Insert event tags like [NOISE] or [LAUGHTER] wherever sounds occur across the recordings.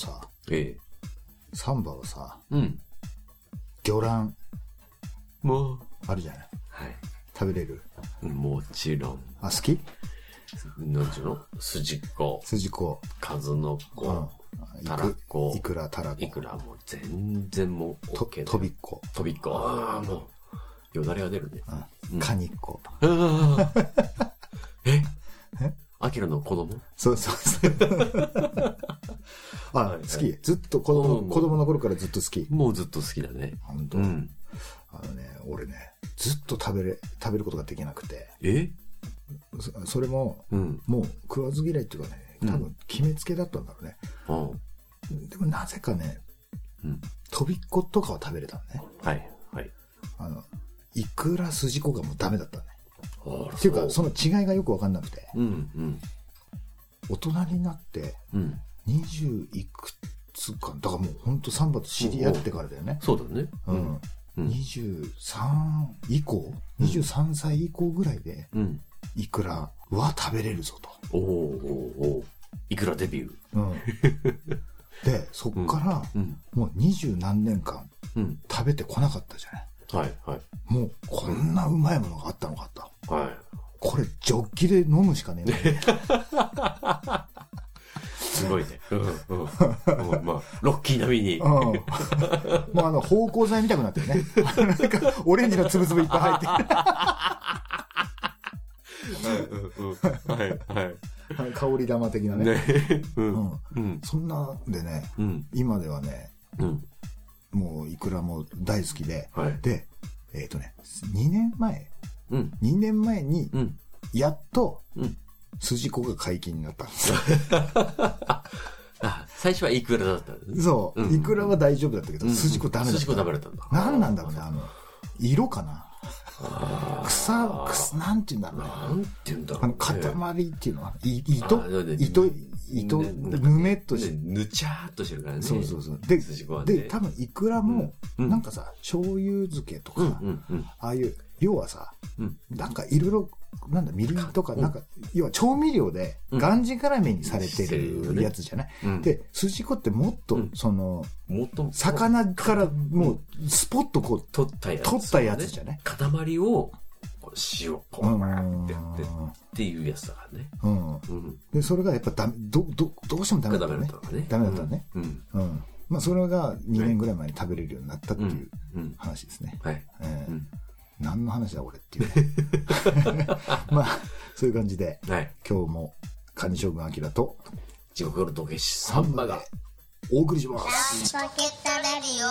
さ、ええ。サンバはさ、うん。魚卵もう。あるじゃない？はい。食べれる？もちろん。あ、好き？なんちゅうの？筋子、筋子。数の子、うん。たらこいく？ら、たらこ。いくらもう全然もうと OK とびっこ。とびっこ。ああ、もう、よだれが出るね。うん。カニっこ。ああ。[LAUGHS] え？アキラの子供？そうそうそう。[LAUGHS] あ、好き。ずっと子供、うん子供の頃からずっと好き。もうずっと好きだね。本当、うん。あのね、俺ね、ずっと食べれ、食べることができなくて。え？そそれも、うん。もう食わず嫌いっていうかね、多分決めつけだったんだろうね。うん。でもなぜかね、うん。とびっことかは食べれたのね。はい。はい。あの、いくら筋子がもうダメだったね。っていうか、そその違いがよくわかんなくて、う。うん。うん。大人になって、うん。20いくつか、だからもう本当サンバと知り合ってからだよね。そうだね。うん。うん23以降、23歳以降ぐらいで、うん。いくらは食べれるぞと。おーおーおーいくらデビューうん。[LAUGHS] で、そっから、うん。もう二十何年間うん。食べてこなかったじゃない。はい。はい。もうこんなうまいものがあったのかと。はい。これジョッキで飲むしかねえな。すごいね。うん。うん。まあ、ロッキー並みに。うん。もうあの、芳香剤みたくなってるね。なんか、オレンジのつぶつぶいっぱい入ってうん。うん。はい。はい。る。香り玉的なね。ね。う。うんん。うん。そんなんでね、うん。今ではね、うん。もういくらも大好きで、はい。で、えっ、とね、2年前、うん。2年前に、うん。やっと、うん。筋子が解禁になったんですよ。[LAUGHS] あ、最初はイクラだったんです？そう、うんいくらは大丈夫だったけど、うん筋子ダメだった。筋子ダメだったんだ。何なんだろうね、あの、色かな草、草、なんて言うんだろうね。なんて言うんだろうあの、ね。塊っていうのは、い糸？糸、糸、ねぬめっとしねぬちゃーっとしてるからね。そうそうそう。で、で、多分いくらも、うんなんかさ、醤油漬けとか、うんうんうん。ああいう、要はさ、うんなんかいろいろ、なんだ、みりんとか、なんか、要は調味料で、うんがんじがらめにされてるやつじゃない、うんで、筋子ってもっと、うんその、もっとも、魚からもう、スポッとこう、取ったやつ、取ったやつじゃない？塊を、塩、ポうんンってやってっていうやつだからね。うん。うん。で、それがやっぱダメ、ど、ど、どうしてもダメだダったのね。ダメだったのね。うん。うん。まあ、それが2年ぐらい前に食べれるようになったってうん。いううん。話ですね。はい。えーうん。何の話だ俺っていうね。[LAUGHS] まあ、そういう感じで、はい。今日も、カニ将軍アキラと、地獄の土下しサンバが。お送りします。ポケットレディオ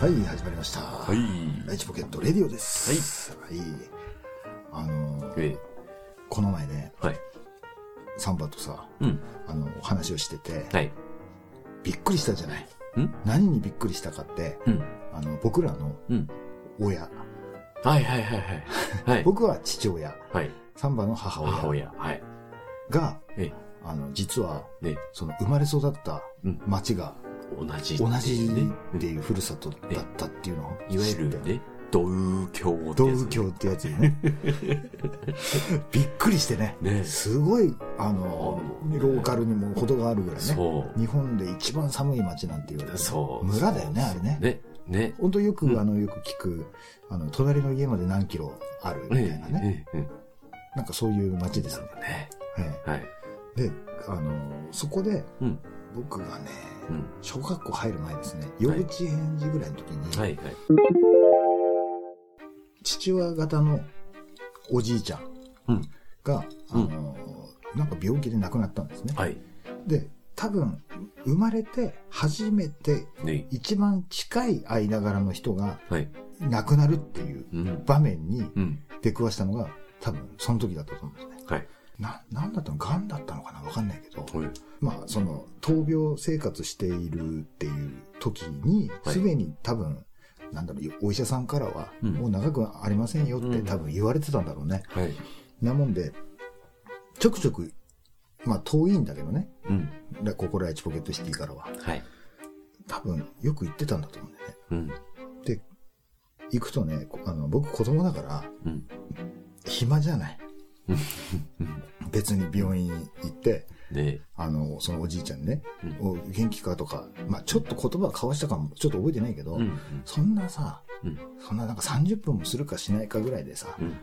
はい、始まりました。はい。ライチポケットレディオです。はい。はい。あのーえこの前ね、はい。サンバとさ、うん。あの、お話をしてて、はい。びっくりしたじゃない。ん？何にびっくりしたかって、うん。あの、僕らのうん。親。はいはいはいはい。はい。[LAUGHS] 僕は父親。はい。サンバの母親母親。はい。が、えあの、実は、ね。その生まれ育ったうん町が同じ。同じね。っていうふるさとだったっていうのをいわゆる知ってね、道教って道やつ具教ってやつにね。[LAUGHS] びっくりしてね。ねすごい、あの、ローカルにも程があるぐらいね。そう。日本で一番寒い町なんて言われてるそう。村だよね、あれね。ね。ね。本当よく、うんあの、よく聞く、あの、隣の家まで何キロあるみたいなね。ええ。えなんかそういう町ですね。えね。えはい。えで、あの、そこで、うん。僕がね、うん。小学校入る前ですね、幼稚園児ぐらいの時に、はいはい。父親方のおじいちゃんうん。が、あの、なんか病気で亡くなったんですね。はい。で、多分、生まれて初めてね。一番近い間柄の人がはい。亡くなるっていううん。場面にうん。出くわしたのが多分その時だったと思うんですね。はい。な、なんだったの？癌だったのかな？わかんないけど、はい。まあ、その、闘病生活しているっていう時に、はいすでに多分、なんだろう、お医者さんからは、うんもう長くありませんよってうん多分言われてたんだろうね。はい。なもんで、ちょくちょく、まあ遠いんだけどね、うん。ラ心愛知ポケットシティからは。はい。多分、よく行ってたんだと思うんだよね。うん。で、行くとね、こあの、僕子供だから、うん。暇じゃない。別に病院行って、ねあの、そのおじいちゃんにね、うんお元気かとか、まあちょっと言葉交わしたかも、ちょっと覚えてないけど、うん。そんなさ、うん。そんななんか30分もするかしないかぐらいでさ、うん。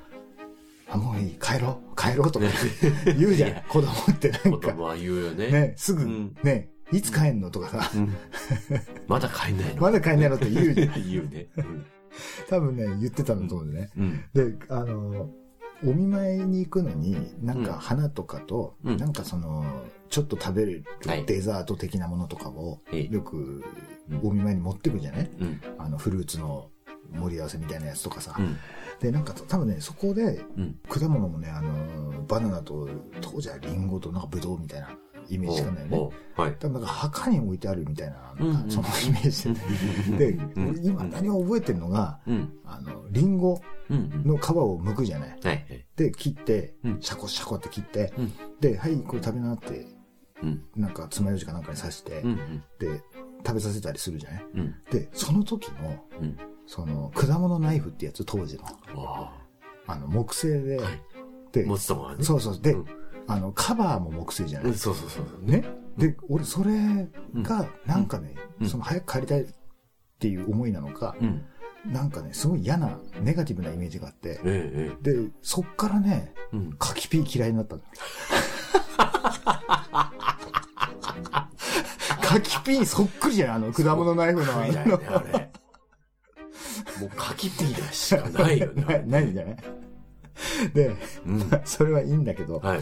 あ、もういい、帰ろう、帰ろうとか [LAUGHS] 言うじゃん子供ってなんか。は言うよね。ね、すぐ、うんね、いつ帰んのとかさ、うん。まだ帰んないのまだ帰んないのって言うじゃん。[LAUGHS] 言うね。うん。多分ね、言ってたんだと思うんでね。うん。で、あの、お見舞いに行くのに、なんうんか花とかと、うんなんかその、ちょっと食べるはいデザート的なものとかを、ええよくうんお見舞いに持ってくじゃない？うん。あの、フルーツの盛り合わせみたいなやつとかさ。うん。で、なんか多分ね、そこで、うん。果物もね、あの、バナナと、当時はリンゴとなんかブドウみたいなイメージしかないよね。はい。多分なんか墓に置いてあるみたいな、うんなんかそのイメージで、で、うん俺今何も覚えてるのが、うん。あの、リンゴうん。の皮を剥くじゃない？はい。はい。で、切ってうん、シャコシャコって切って、うんで、はい、これ食べなって、うん。なんか爪楊枝かなんかに刺して、うん。で、食べさせたりするじゃない？うん。で、その時の、うん。その、果物ナイフってやつ、当時の、ああの、木製で、はいであ。持つとこはね。そうそう、で、うんあの、カバーも木製じゃない、うん、そうそうそう。ねで、俺、それが、なんかね、うんその、早く帰りたいっていう思いなのか、うん。なんかね、すごい嫌な、ネガティブなイメージがあって、ええ、えで、そっからね、え。うん。柿ピー嫌いになったの。柿ピーそっくりじゃん、あの、果物ナイフのあれ。もう柿ピーだしかないよね。[LAUGHS] ないんじゃない？[LAUGHS] で、うん。[LAUGHS] それはいいんだけど、はい。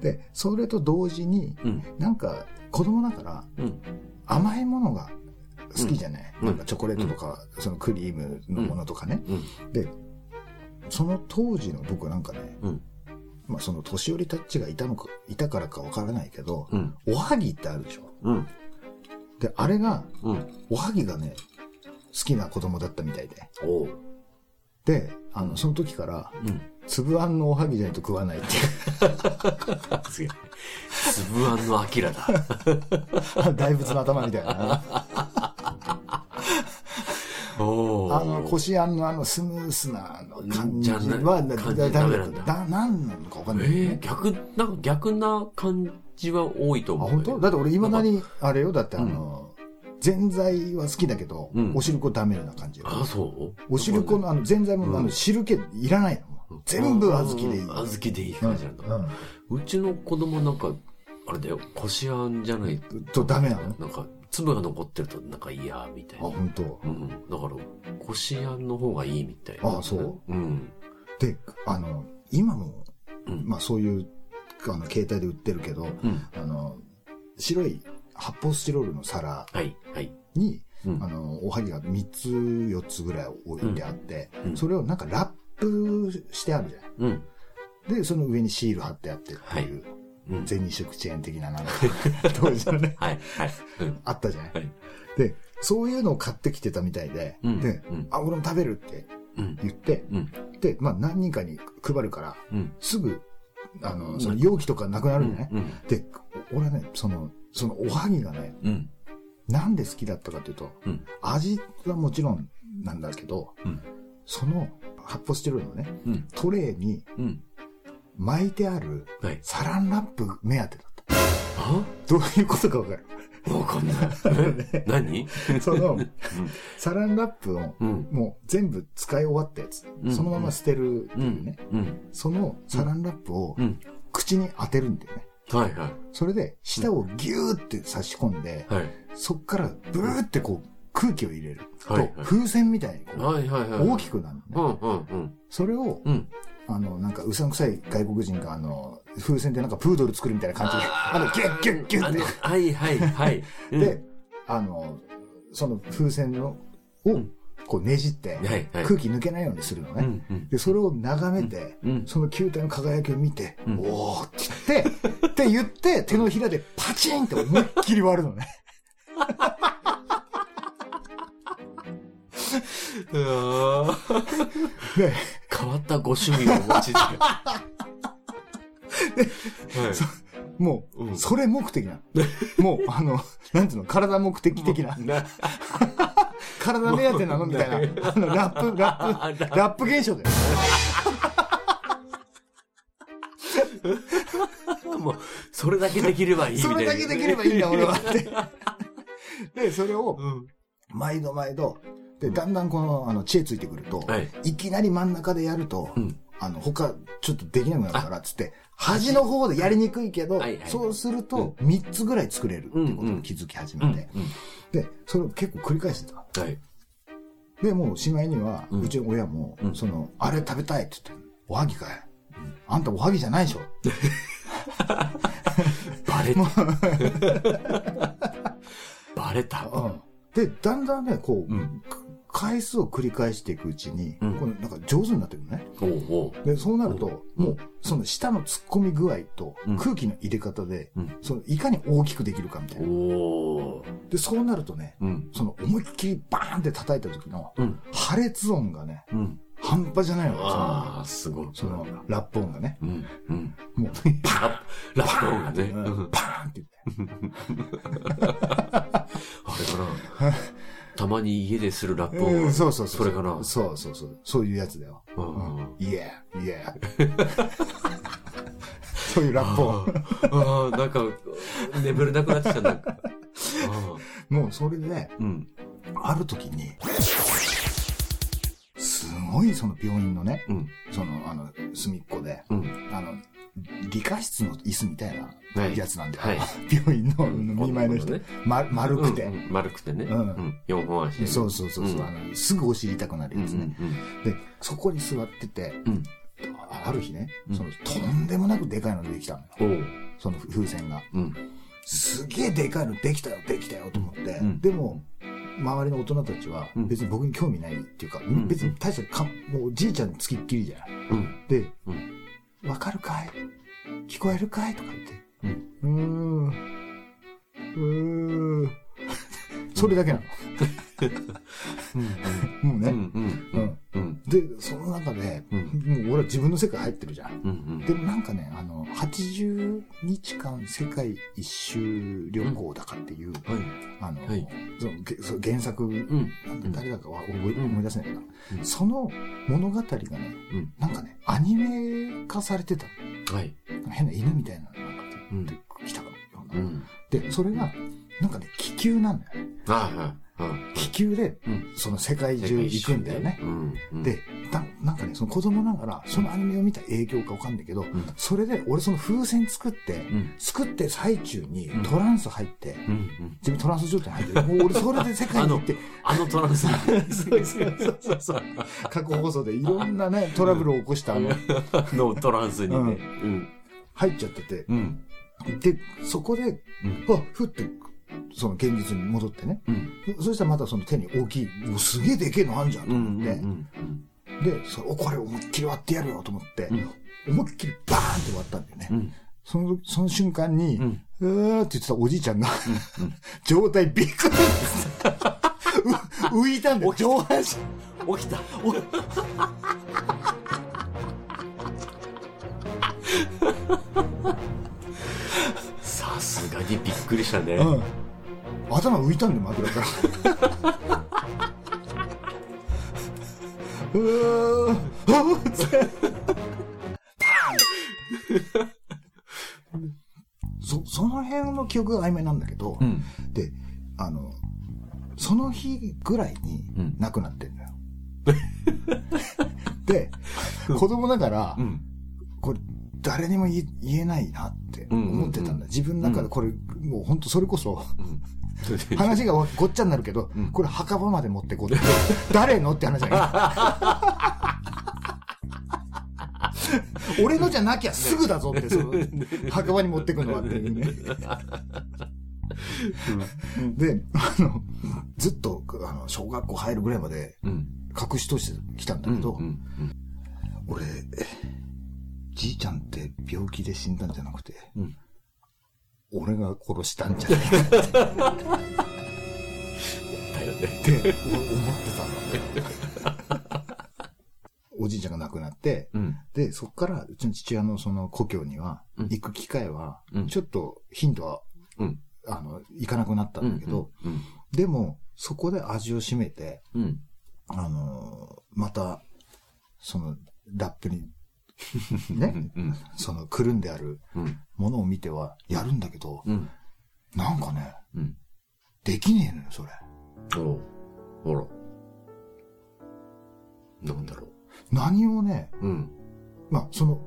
で、それと同時に、うん。なんか、子供だから、うん。甘いものが好きじゃない、うんなんかチョコレートとか、そのクリームのものとかね。うん。で、その当時の僕はなんかね、うん。まあその年寄りたちがいたのか、いたからかわからないけど、うん。おはぎってあるでしょ？うん。で、あれが、うん。おはぎがね、好きな子供だったみたいで。で、あの、その時から、うん。粒あんのおはぎじゃないと食わないっていう。粒あんのアキラだ。[LAUGHS] 大仏の頭みたいな。あの、こしあんのあのスムースな感じは、ダメなんだだ、なんなのかわかんえない、えね。逆、なんか逆な感じは多いとあ、思う。本当？だって俺未だに、あれよ、だってあの、ぜんざいは好きだけど、うんお汁粉ダメな感じよ。あ、そう？お汁粉のあの、ぜんざいも、うんあの、汁気いらないの。全部小豆でいい。うん小豆でいいうん感じなんだ。うちの子供なんか、あれだよ、こしあんじゃないとダメなの？なんか、粒が残ってるとなんか嫌みたいあ、な。本当？うん。だから、こしあんの方がいいみたいな。あそう？うん。で、あの、今も、うん。まあそういう、あの、携帯で売ってるけど、うん。あの、白い発泡スチロールの皿はい、はい。に、うんあの、おはぎが3つ、4つぐらい置いてあって、うんそれをなんかラップしてあるじゃうん。ん。で、その上にシール貼ってあってっていう、うん。全日食チェーン的ななんか、当時のね、はい、はい。うん。あったじゃない。はい。で、そういうのを買ってきてたみたいで、うんで、うんあ、俺も食べるってうん。言って、うん。で、まあ何人かに配るから、うん。すぐ、あの、その容器とかなくなるんじゃない、うん。で、俺はね、その、そのおはぎがね、うん。なんで好きだったかというと、うん。味はもちろんなんだけど、うん。その発泡スチロールのね、うん。トレーにうん。巻いてあるはい。サランラップ目当てだった。あどういうことかわかる？わかんない。[LAUGHS] え？何？[LAUGHS] その、サランラップをうん。もう全部使い終わったやつ、うんそのまま捨てるってう。いうんね、うん。そのサランラップをうん。口に当てるんだよね。はいはい。それで舌をギューって差し込んで、はい。そっからブーってこう空気を入れると、風船みたいにこうはいはいはい。大きくなるのね、うんうんうん。それを、うん。あの、なんかうさんくさい外国人があの、風船でなんかプードル作るみたいな感じで、あの、ギュッギュッギュッあの、はいはいはい。っ [LAUGHS] て、で、あの、その風船の、をん、こうねじって。空気抜けないようにするのね。で、それを眺めて、うん。その球体の輝きを見て、うんおーって言って、って言って、手のひらでパチンって思いっきり割るのね。[LAUGHS] 変わったご趣味をお持ちで。[LAUGHS] はい。もう、うんそれ目的なの。もう、[LAUGHS] あの、なんていうの、体目的的な。な。[LAUGHS] 体目当てなの？みたいな。あの、ラップ、ラップ、ラップ現象だよ。もう、それだけできればいいみたいな。それだけできればいいんだ、俺はって。で、それを、うん。毎度毎度、で、だんだんこの、あの、知恵ついてくると、はい。いきなり真ん中でやると、うん。あの、他、ちょっとできなくなるから、つって、端の方でやりにくいけど、はいはいそうすると、3つぐらい作れるってことに気づき始めて、で、それを結構繰り返してた。はい。で、もう、しまいには、うんうちの親も、うんその、あれ食べたいって言って、おはぎかい。あんたおはぎじゃないでしょ。[LAUGHS] バレた。バレた。うん。で、だんだんね、こう、うん回数を繰り返していくうちに、うんこのなんか上手になってくるね。おう。で、そうなると、うんもう、その下の突っ込み具合とうん空気の入れ方で、うんそのいかに大きくできるかみたいな。で、そうなるとね、うん。その思いっきりバーンって叩いた時のうん。破裂音がね、うん。半端じゃないのよ。ああ、すごい。その、ラップ音がね。うん。うん。もう、ララップ音がね。パーンって言って。[LAUGHS] あれかな。[LAUGHS] たまに家でするラップ音。うん、そうそうそう。それかな？そうそうそう。そういうやつだよ。ううんん。いや、いや。そういうラップ音。ああ、なんか、眠れなくなってきた、なんか。[LAUGHS] もうそれで、うん。ある時に、すごいその病院のね、うん。その、あの、隅っこで、うん。あの、理科室の椅子みたいなはいやつなんだよ。はい [LAUGHS] 病院の見舞いの人、ねま、丸くて、うんうん丸くてね。うんうん。四本足でね。そうそうそうそう、うんあの、すぐお尻痛くなるうん。うやつね。ん。で、そこに座ってて、うん。あある日ね、うんその、とんでもなくでかいのできたのよ。その風船が。うん。すげえでかいのできたよ、できたよと思って。うんでも、周りの大人たちはうん別に僕に興味ないっていうか、ん別に大したか、もうおじいちゃんつきっきりじゃん。うん。で、うんわかるかい？聞こえるかい？とか言って。うん。うーん。うーん。[LAUGHS] それだけなの。もうね。うん。うん。うん。で、その中で、うん。もう俺は自分の世界入ってるじゃん。うん。でもなんかね、あの、80日間世界一周旅行だかっていう、はい。あの、はいそのげその原作、うん。なんで誰だかは思い出せないけど、うんその物語がね、うんなんかね、アニメ化されてたの。はい。変な犬みたいなのがうん出てきたかのような。うん。で、それが、なんかね、気球なんだよね。はいはい。はい。気球で、うん。その世界中行くんだよね。で、だなんかね、その子供ながら、そのアニメを見た影響かわかんないけど、んそれで俺その風船作って、うん。作って最中にうんトランス入って。自分トランス状態に入ってる。もう俺それで世界に行って、[LAUGHS] あのトランス。そうそうそう。過去放送でいろんなね、トラブルを起こしたあの、[LAUGHS] のトランスにね。入っちゃってて、うん。で、そこで、うん。あ、ふって、その現実に戻ってね。うん。そしたらまたその手に大きい、もうすげえでけえのあんじゃんとうん。思って、うん。で、それおこれ思いっきり割ってやるよと思って、うん思いっきりバーンって割ったんだよね。うん。その、その瞬間に、うん。うーって言ってたおじいちゃんが、[LAUGHS] 状態びっくりう浮いたんだよ、上半身。起きた。[LAUGHS] さすがにびっくりしたね。うん。頭浮いたんだよ、枕から。うーん。あーってそ、その辺の記憶が曖昧なんだけど、うん。で、あの、その日ぐらいにうん亡くなってんだよ。で、子供ながら、うん。これ、誰にも言えないなって思ってたんだ。自分の中でこれ、もう本当それこそ、うん。[LAUGHS] 話がごっちゃになるけど、うんこれ墓場まで持ってこうって。誰のって話だけど。俺のじゃなきゃすぐだぞって、その、墓場に持ってくのはっていうね。で、あの、ずっと、あの、小学校入るぐらいまでうん。隠しとしてきたんだけど、うん。俺、えじいちゃんって病気で死んだんじゃなくて、うん俺が殺したんじゃないかだよね。ってお思ってたんだ。おじいちゃんが亡くなって、うん。で、そっからうちの父親のその故郷には、うん行く機会はうん、ちょっと頻度は、うん。あの、行かなくなったんだけど、うん。でも、そこで味を占めて、うん。あのーまた、その、ラップに、ね、うん。その、くるんであるうん。ものを見てはやるんだけど、うん。なんかね、うん。できねえのよ、それ。おうほら。なんだろ何をね、う。うん。まあ、その、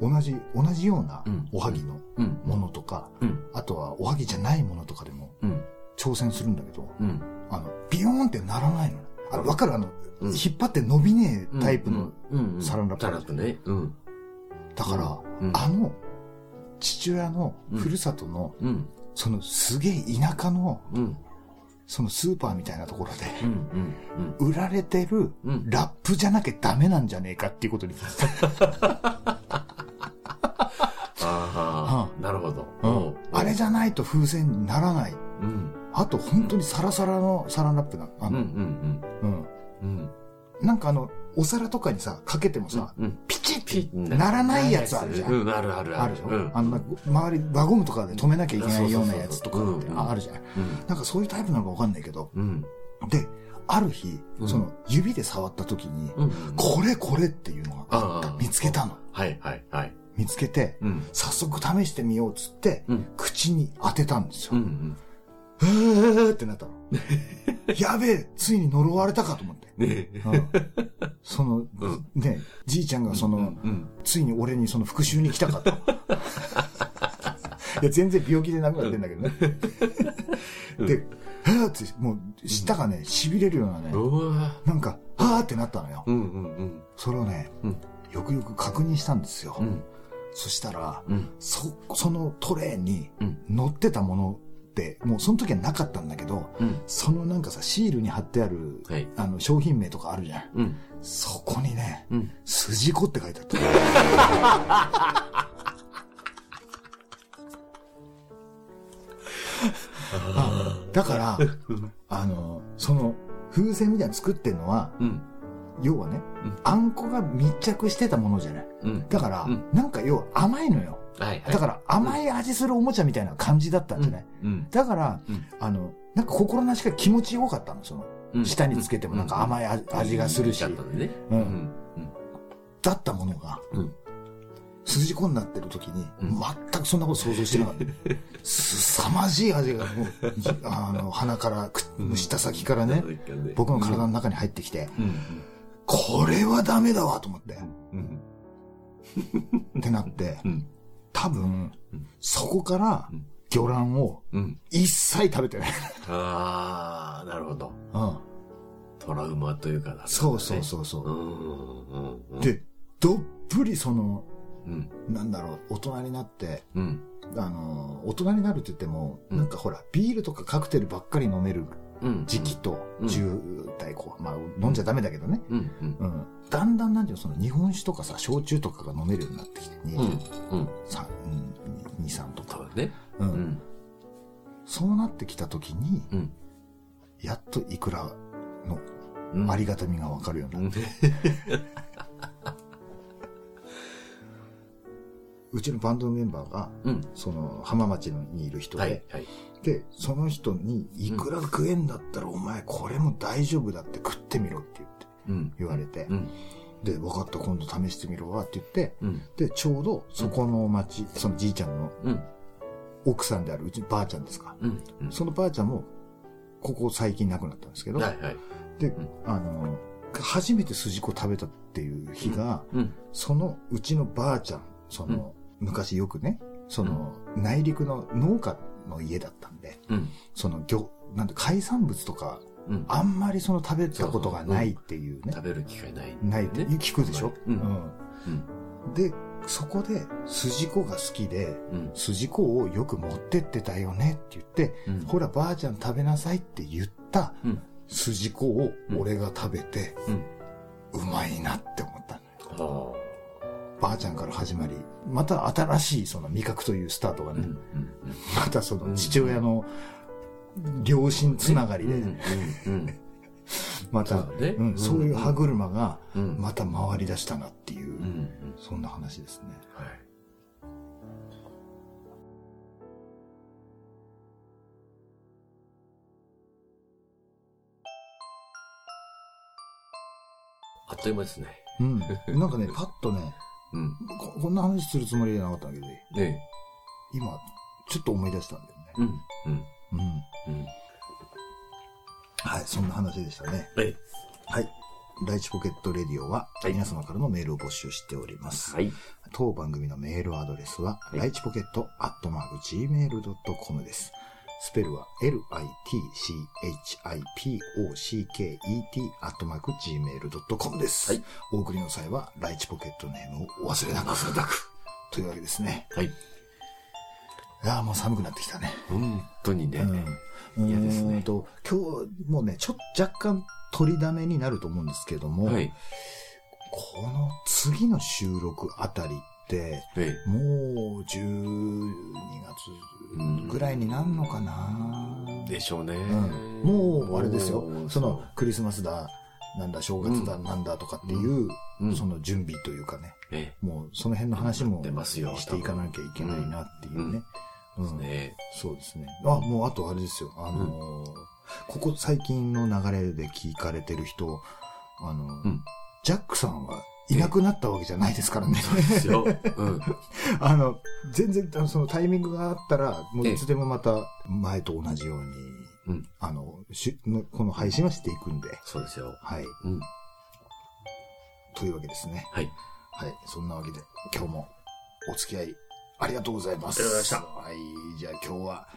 同じ、同じようなうんおはぎのうん。ものとか、うん。あとはおはぎじゃないものとかでもうん。挑戦するんだけど、うん。あの、ビヨーンってならないの。あの、わかるあの、うん引っ張って伸びねえタイプの、うん。サランラップサランラップね。うん。だから、うんあの、父親のふるさとの、うん。そのすげえ田舎の、うん。そのスーパーみたいなところで、うん。うん。売られてるうんラップじゃなきゃダメなんじゃねえかっていうことに。[LAUGHS] ああ、なるほど。うんあれじゃないと風船にならない。うん。あと本当にサラサラのサランラップなの。あうん。うの、ん。うん。うん。なんかあの、お皿とかにさ、かけてもさ、うん。ピチッピッならないやつあるじゃんうん、あるあるあるでしょ、うん。あんな、周り、輪ゴムとかで止めなきゃいけないようなやつとかってあるじゃん。うん。なんかそういうタイプなのかわかんないけど。うん。で、ある日、うんその指で触った時に、うん。これこれっていうのがあった見つけたの。はい、はい、はい。見つけて、うん。早速試してみようっつって、うん口に当てたんですよ。うん。えーってなったの。[LAUGHS] やべえ、ついに呪われたかと思って。ねうんその、うんね、じいちゃんがその、うん。ついに俺にその復讐に来たかと。[LAUGHS] いや、全然病気で亡くなってんだけどね。[LAUGHS] うんで、はーって、もう、舌がね、痺れるようなね、なんか、はーってなったのよ。うん、うん、うん。それをね、うんよくよく確認したんですよ。うん。そしたら、うん。そ、そのトレーにうん。乗ってたものもうその時はなかったんだけど、うん。そのなんかさ、シールに貼ってある、はい。あの、商品名とかあるじゃん。うん。そこにね、うん。筋子って書いてあった。[LAUGHS] あだから、[LAUGHS] あの、その、風船みたいなの作ってるのは、うん。要はね、うんあんこが密着してたものじゃない。うん。だから、うんなんか要は甘いのよ。はい、はい。だから甘い味するおもちゃみたいな感じだったんじゃない、うん。だから、うんあの、なんか心なしか気持ちよかったの、その、うん。舌につけてもなんか甘い味味がするしだったものが、うん。筋子になってる時に、うん全くそんなこと想像してなかった。すさまじい味がもう、じ [LAUGHS] あの、鼻から、舌先からね、僕の体の中に入ってきて、うん。これはダメだわと思って、うん。ってなって、うん。多分うん、そこからうん、魚卵をうん。一切食べてない。ああ、なるほど。うん。トラウマというかだ。そうそうそうそうう。ん。うん。うん、で、どっぷりその、うん。なんだろう、大人になって、うん。あの、大人になるって言っても、うんなんかほら、ビールとかカクテルばっかり飲めるうん。時期と、うん10代後半、まあ飲んじゃダメだけどね。うん。うん。うん。だんだんなんていうの、その日本酒とかさ、焼酎とかが飲めるようになってきて、うん。2、うん。3、2、3とか。そうんん。そうなってきた時に、うん。やっといくらのうん。ありがたみがわかるようになって、うちのバンドのメンバーが、うん。その浜町にいる人で、はい。はい。で、その人に、いくら食えんだったら、お前これも大丈夫だって食ってみろって言って、うん。言われて、うん。で、分かった、今度試してみろわって言って、うん。で、ちょうどそこの町、そのじいちゃんのうん。奥さんであるうちばあちゃんですか。うん。うん。そのばあちゃんも、ここ最近亡くなったんですけど、はい。はい。でん、あの、初めて筋子食べたっていう日が、うん。そのうちのばあちゃん、その、昔よくね、その、内陸の農家の家だったんで、うん。その、漁、なんて海産物とか、うん。あんまりその食べたことがないっていうね、食べる機会ない。ないって聞くでしょ、うん。うんで、そこで、筋子が好きで、うん。筋子をよく持ってってたよねって言って、うん。ほらばあちゃん食べなさいって言ったうん。筋子を俺が食べて、うん。うまいなって思ったのよ。ばあちゃんから始まり、また新しいその味覚というスタートがね、またその父親の両親つながりで、また、そういう歯車がまた回り出したなっていう、そんな話ですね。はい。あっという間ですね。うん。なんかね、パッとね、うん。ここんな話するつもりじゃなかったんだけど、ね今、ちょっと思い出したんだよね。うん。うん。うん。うん。はい、そんな話でしたね。えはい。ライチポケットレディオは、はい皆様からのメールを募集しております。はい。当番組のメールアドレスは、いライチポケットアットマーク Gmail.com です。スペルは litchipocket アットマーク Gmail.com です。はいお送りの際は、ライチポケットネームをお忘れなく。忘れなく。というわけですね。はい。いやーもう寒くなってきたね。本当にね。うん。嫌ですねと、今日、もうね、ちょっと若干取りだめになると思うんですけども、はい。この次の収録あたりって、えもう12月ぐらいになるのかな、え。でしょうね。うん、もうあれですよ。そのクリスマスだなんだ正月だ、うん。なんだとかっていう、うん。その準備というかね。えもうその辺の話もしていかなきゃいけないなっていうね、うん。そうですね。あもうあとあれですよ。あのーここ最近の流れで聞かれてる人あのー、うん。ジャックさんはいなくなったわけじゃないですからね。ですよ。うん。[LAUGHS] あの、全然、あのそのタイミングがあったら、もういつでもまた前と同じように、うんあの、しのこの配信はしていくんで、そうですよ。はい。うん。というわけですね。はい。はい。そんなわけで、今日もお付き合いありがとうございます。ありがとうございまはい。じゃあ今日は、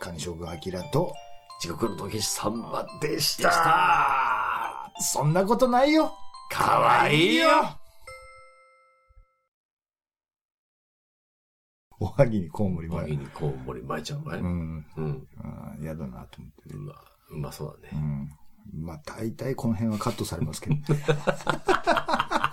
金将軍明と、地獄の時さんまでしたそんなことないよかわいいよおはぎにコウモリ前。前にコウモリ巻いちゃうねう。ん。うん。あーやだなと思ってね。うま、うまそうだね。うん。まあ、大体この辺はカットされますけど。[LAUGHS]